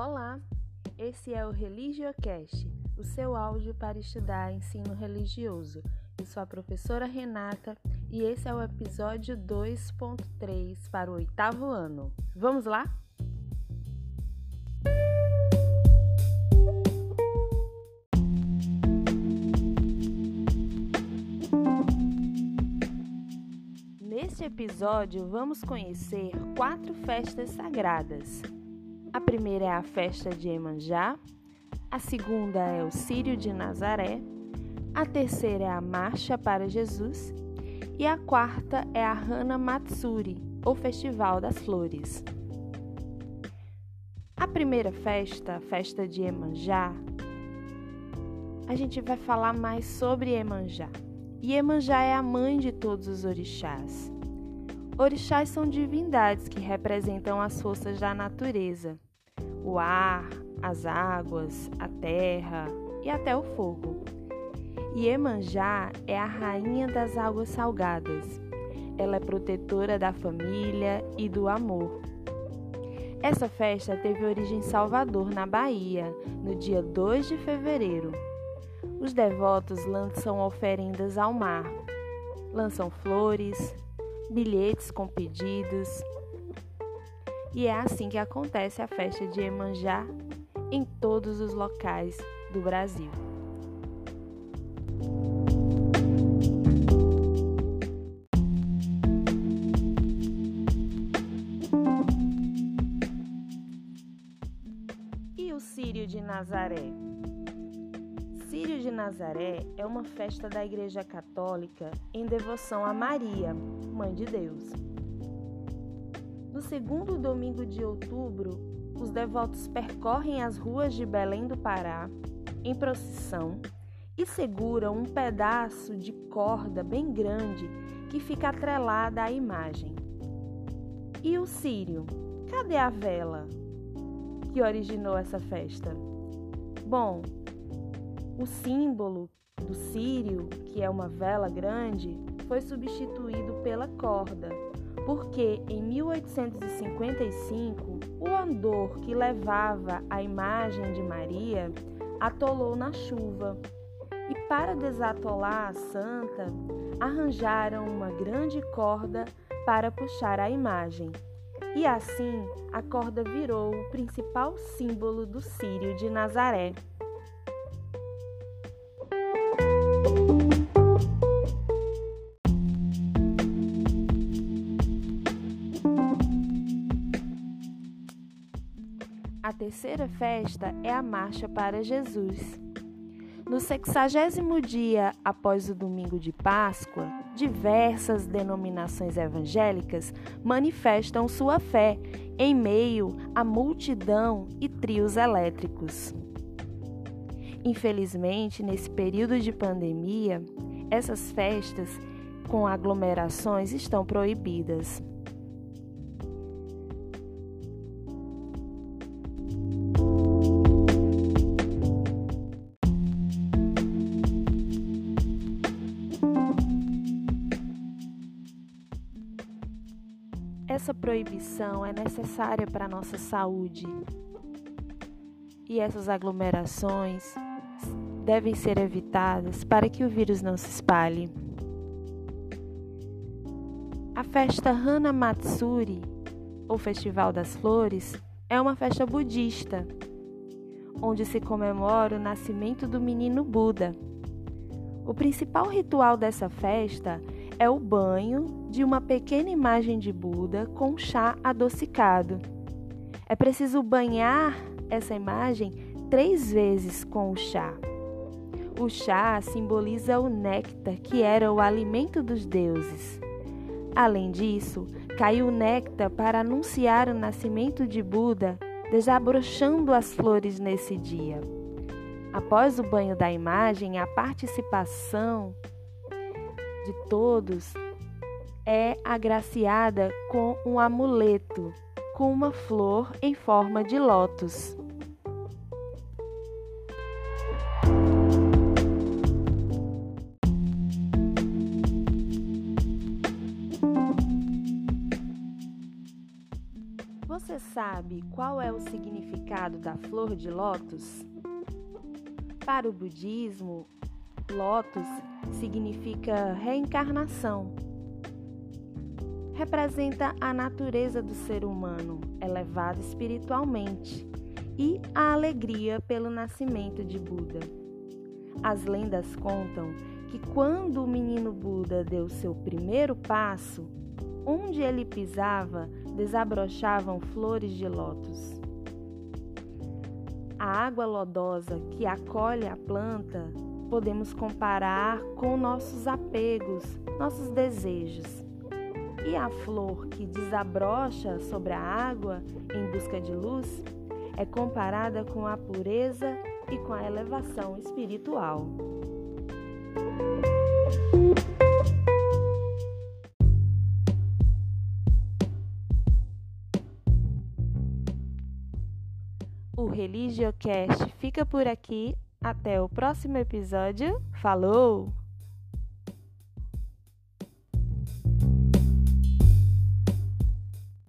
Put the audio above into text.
Olá, esse é o ReligioCast, o seu áudio para estudar ensino religioso. Eu sou a professora Renata e esse é o episódio 2.3 para o oitavo ano. Vamos lá? Neste episódio, vamos conhecer quatro festas sagradas. A primeira é a festa de Emanjá, a segunda é o Círio de Nazaré, a terceira é a Marcha para Jesus e a quarta é a Hana Matsuri, ou Festival das Flores. A primeira festa, a festa de Emanjá, a gente vai falar mais sobre Emanjá. E Emanjá é a mãe de todos os orixás. Orixás são divindades que representam as forças da natureza, o ar, as águas, a terra e até o fogo. E Emanjá é a rainha das águas salgadas. Ela é protetora da família e do amor. Essa festa teve origem em Salvador, na Bahia, no dia 2 de fevereiro. Os devotos lançam oferendas ao mar, lançam flores, bilhetes com pedidos. E é assim que acontece a festa de Emanjá em todos os locais do Brasil. E o Círio de Nazaré? Círio de Nazaré é uma festa da Igreja Católica em devoção a Maria, Mãe de Deus. No segundo domingo de outubro, os devotos percorrem as ruas de Belém do Pará em procissão e seguram um pedaço de corda bem grande que fica atrelada à imagem. E o Círio? Cadê a vela que originou essa festa? Bom, o símbolo do círio, que é uma vela grande, foi substituído pela corda, porque em 1855 o andor que levava a imagem de Maria atolou na chuva. E para desatolar a santa, arranjaram uma grande corda para puxar a imagem. E assim a corda virou o principal símbolo do Círio de Nazaré. Terceira festa é a Marcha para Jesus. No sexagésimo dia após o domingo de Páscoa, diversas denominações evangélicas manifestam sua fé em meio à multidão e trios elétricos. Infelizmente, nesse período de pandemia, essas festas com aglomerações estão proibidas. Essa proibição é necessária para a nossa saúde. E essas aglomerações devem ser evitadas para que o vírus não se espalhe. A festa Hana Matsuri, ou Festival das Flores, é uma festa budista, onde se comemora o nascimento do menino Buda. O principal ritual dessa festa é o banho de uma pequena imagem de Buda com chá adocicado. É preciso banhar essa imagem três vezes com o chá. O chá simboliza o néctar, que era o alimento dos deuses. Além disso, caiu o néctar para anunciar o nascimento de Buda, desabrochando as flores nesse dia. Após o banho da imagem, a participação de todos é agraciada com um amuleto, com uma flor em forma de lótus. Você sabe qual é o significado da flor de lótus? Para o budismo, lótus significa reencarnação. Representa a natureza do ser humano, elevado espiritualmente, e a alegria pelo nascimento de Buda. As lendas contam que quando o menino Buda deu seu primeiro passo, onde ele pisava desabrochavam flores de lótus. A água lodosa que acolhe a planta podemos comparar com nossos apegos, nossos desejos. E a flor que desabrocha sobre a água em busca de luz é comparada com a pureza e com a elevação espiritual. O Religiocast fica por aqui. Até o próximo episódio. Falou!